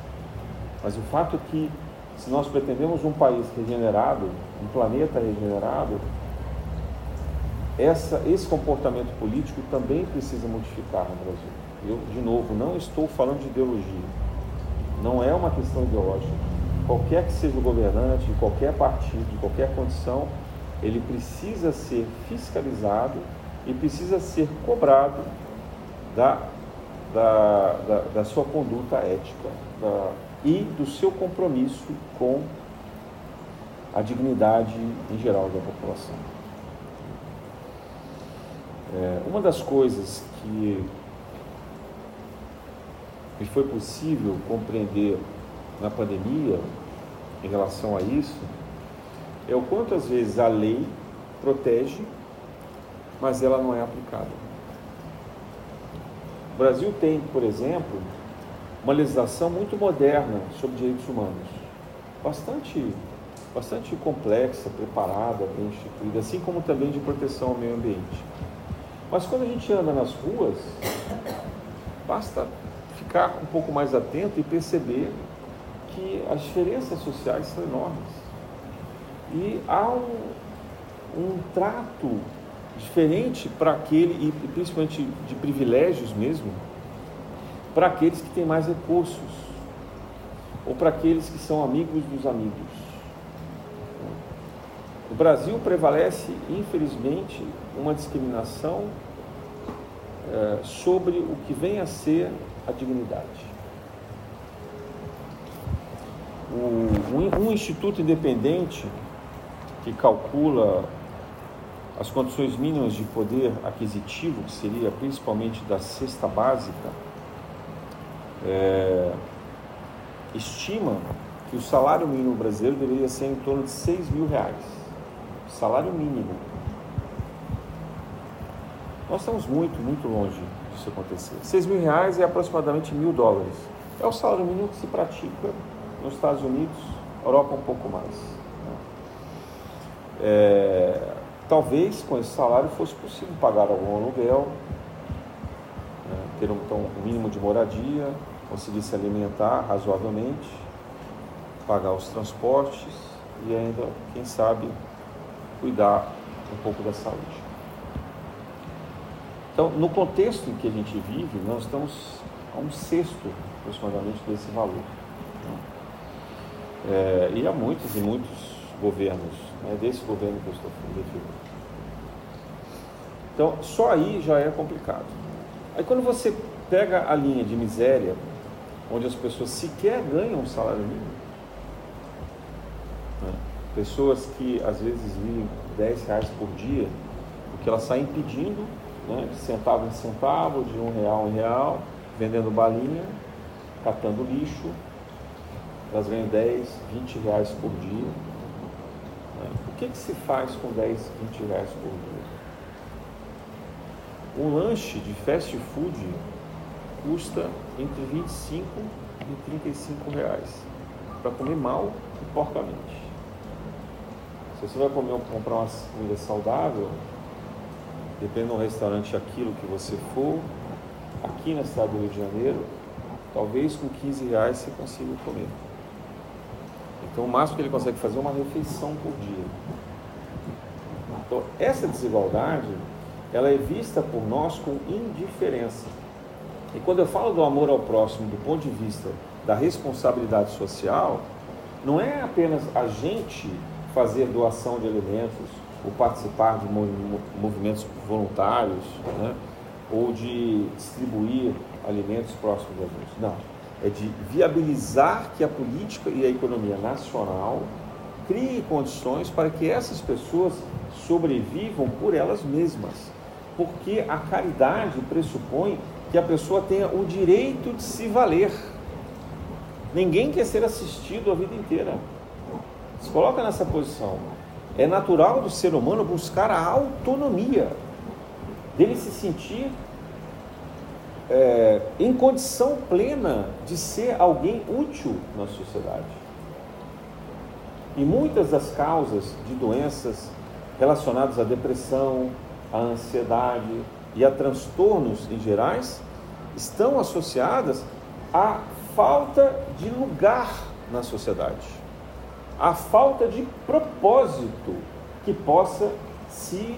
Mas o fato é que, se nós pretendemos um país regenerado, um planeta regenerado, essa, esse comportamento político também precisa modificar no Brasil. Eu, de novo, não estou falando de ideologia. Não é uma questão ideológica. Qualquer que seja o governante, de qualquer partido, de qualquer condição, ele precisa ser fiscalizado e precisa ser cobrado da, da, da, da sua conduta ética da, e do seu compromisso com a dignidade em geral da população. É, uma das coisas que me foi possível compreender na pandemia em relação a isso é o quanto às vezes a lei protege, mas ela não é aplicada. O Brasil tem, por exemplo, uma legislação muito moderna sobre direitos humanos, bastante, bastante complexa, preparada, bem instituída, assim como também de proteção ao meio ambiente. Mas quando a gente anda nas ruas, basta ficar um pouco mais atento e perceber que as diferenças sociais são enormes. E há um, um trato diferente para aquele, e principalmente de privilégios mesmo, para aqueles que têm mais recursos, ou para aqueles que são amigos dos amigos. No Brasil prevalece, infelizmente, uma discriminação é, sobre o que vem a ser a dignidade. Um, um instituto independente que calcula as condições mínimas de poder aquisitivo, que seria principalmente da cesta básica, é, estima que o salário mínimo brasileiro deveria ser em torno de 6 mil reais. Salário mínimo. Nós estamos muito, muito longe disso acontecer. 6 mil reais é aproximadamente mil dólares. É o salário mínimo que se pratica nos Estados Unidos, Europa um pouco mais. Né? É, talvez com esse salário fosse possível pagar algum aluguel, né? ter um, então, um mínimo de moradia, conseguir se alimentar razoavelmente, pagar os transportes e ainda, quem sabe, cuidar um pouco da saúde. Então, no contexto em que a gente vive, nós estamos a um sexto aproximadamente desse valor. Né? É, e há muitos e muitos governos, né, desse governo que eu estou referindo. Então, só aí já é complicado. Aí, quando você pega a linha de miséria, onde as pessoas sequer ganham um salário mínimo, né, pessoas que às vezes vivem 10 reais por dia, porque elas saem pedindo né, de centavo em centavo, de um real em real, vendendo balinha, catando lixo, elas ganham 10, 20 reais por dia. O que, que se faz com 10, 20 reais por dia? Um lanche de fast food custa entre 25 e 35 reais para comer mal e porcamente. Se você vai comer, comprar uma comida saudável, depende do restaurante aquilo que você for, aqui na cidade do Rio de Janeiro, talvez com 15 reais você consiga comer. Então o máximo que ele consegue fazer é uma refeição por dia. Então essa desigualdade, ela é vista por nós com indiferença. E quando eu falo do amor ao próximo do ponto de vista da responsabilidade social, não é apenas a gente fazer doação de alimentos ou participar de movimentos voluntários, né? ou de distribuir alimentos próximos da gente. Não. É de viabilizar que a política e a economia nacional criem condições para que essas pessoas sobrevivam por elas mesmas. Porque a caridade pressupõe que a pessoa tenha o direito de se valer. Ninguém quer ser assistido a vida inteira. Se coloca nessa posição. É natural do ser humano buscar a autonomia, dele se sentir é, em condição plena de ser alguém útil na sociedade. E muitas das causas de doenças relacionadas à depressão, à ansiedade e a transtornos em gerais estão associadas à falta de lugar na sociedade, à falta de propósito que possa se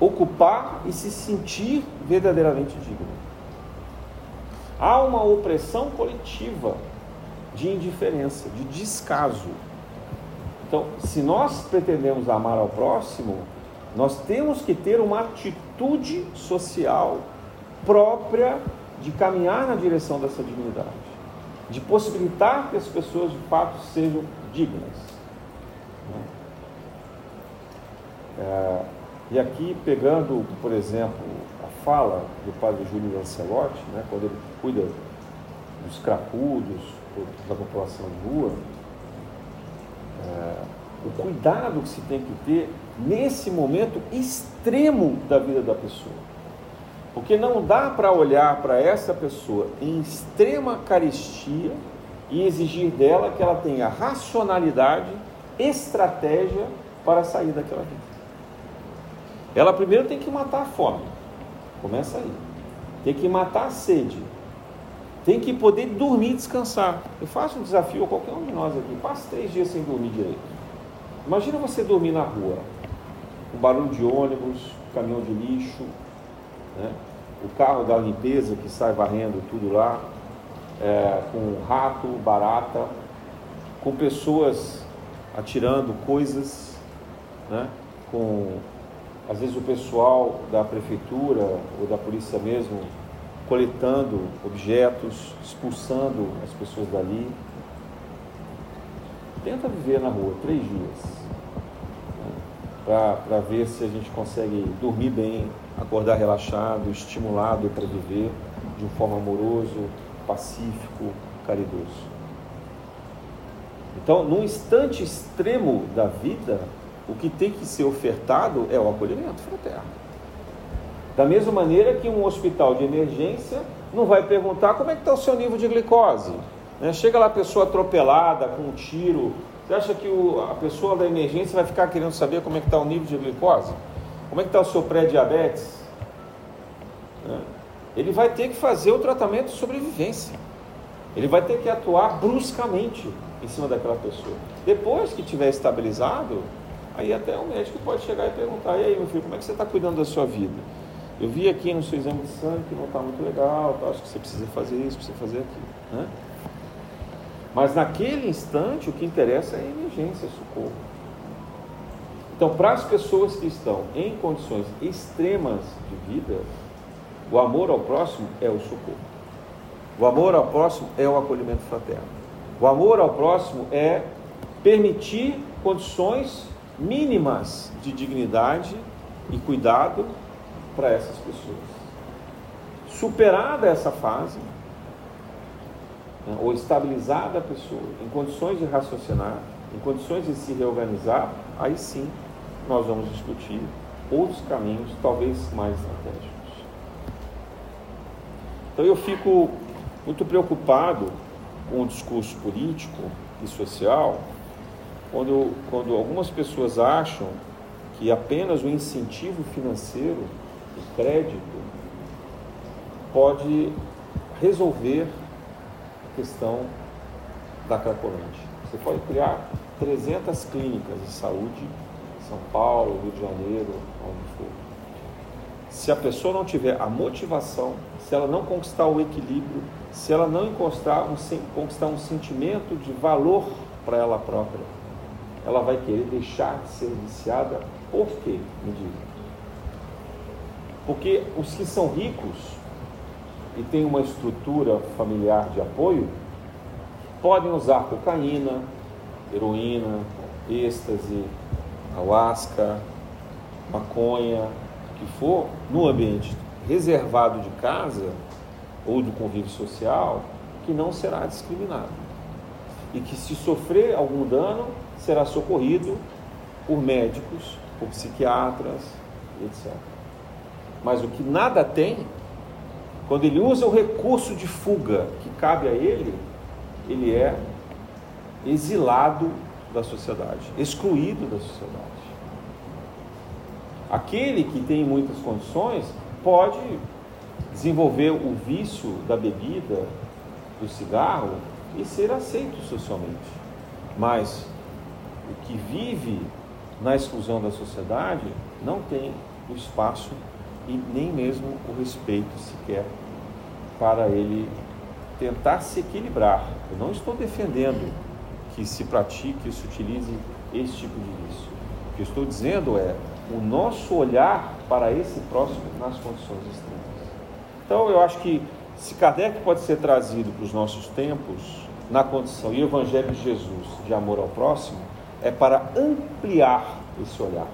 ocupar e se sentir verdadeiramente digno. Há uma opressão coletiva de indiferença, de descaso. Então, se nós pretendemos amar ao próximo, nós temos que ter uma atitude social própria de caminhar na direção dessa dignidade, de possibilitar que as pessoas de fato sejam dignas. É, e aqui, pegando, por exemplo, fala do padre Júlio Lancelotti, né, quando ele cuida dos cracudos, da população de rua, é, o cuidado que se tem que ter nesse momento extremo da vida da pessoa. Porque não dá para olhar para essa pessoa em extrema carestia e exigir dela que ela tenha racionalidade, estratégia para sair daquela vida. Ela primeiro tem que matar a fome. Começa aí. Tem que matar a sede. Tem que poder dormir e descansar. Eu faço um desafio a qualquer um de nós aqui. Passe três dias sem dormir direito. Imagina você dormir na rua. O barulho de ônibus, caminhão de lixo, né? o carro da limpeza que sai varrendo tudo lá, é, com rato, barata, com pessoas atirando coisas, né? com às vezes o pessoal da prefeitura ou da polícia mesmo coletando objetos, expulsando as pessoas dali. Tenta viver na rua três dias né, para ver se a gente consegue dormir bem, acordar relaxado, estimulado para viver de uma forma amoroso, pacífico, caridoso. Então, num instante extremo da vida, o que tem que ser ofertado é o acolhimento fraterno. Da mesma maneira que um hospital de emergência não vai perguntar como é que está o seu nível de glicose. Né? Chega lá a pessoa atropelada, com um tiro. Você acha que o, a pessoa da emergência vai ficar querendo saber como é que está o nível de glicose? Como é que está o seu pré-diabetes? Né? Ele vai ter que fazer o tratamento de sobrevivência. Ele vai ter que atuar bruscamente em cima daquela pessoa. Depois que tiver estabilizado, Aí até o médico pode chegar e perguntar, e aí meu filho, como é que você está cuidando da sua vida? Eu vi aqui no seu exame de sangue que não está muito legal, tá? acho que você precisa fazer isso, precisa fazer aquilo. Né? Mas naquele instante o que interessa é a emergência, socorro. Então, para as pessoas que estão em condições extremas de vida, o amor ao próximo é o socorro. O amor ao próximo é o acolhimento fraterno. O amor ao próximo é permitir condições mínimas de dignidade e cuidado para essas pessoas. Superada essa fase, né, ou estabilizada a pessoa em condições de raciocinar, em condições de se reorganizar, aí sim nós vamos discutir outros caminhos, talvez mais estratégicos. Então eu fico muito preocupado com o discurso político e social quando, quando algumas pessoas acham que apenas o incentivo financeiro, o crédito, pode resolver a questão da Cracolândia. Você pode criar 300 clínicas de saúde, São Paulo, Rio de Janeiro, onde for. Se a pessoa não tiver a motivação, se ela não conquistar o equilíbrio, se ela não conquistar um, conquistar um sentimento de valor para ela própria, ela vai querer deixar de ser viciada. Por quê? Me diga. Porque os que são ricos e têm uma estrutura familiar de apoio, podem usar cocaína, heroína, êxtase, ayahuasca, maconha, o que for, no ambiente reservado de casa ou do convívio social, que não será discriminado. E que se sofrer algum dano, será socorrido por médicos, por psiquiatras, etc. Mas o que nada tem, quando ele usa o recurso de fuga que cabe a ele, ele é exilado da sociedade, excluído da sociedade. Aquele que tem muitas condições pode desenvolver o vício da bebida, do cigarro e ser aceito socialmente. Mas o que vive na exclusão da sociedade não tem o espaço e nem mesmo o respeito sequer para ele tentar se equilibrar. Eu não estou defendendo que se pratique, se utilize esse tipo de vício. O que eu estou dizendo é o nosso olhar para esse próximo nas condições extremas. Então, eu acho que se Kardec pode ser trazido para os nossos tempos, na condição e o Evangelho de Jesus de amor ao próximo, é para ampliar esse olhar.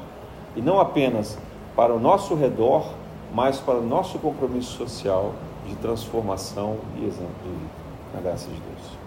E não apenas para o nosso redor, mas para o nosso compromisso social de transformação e exemplo de vida. Na graça de Deus.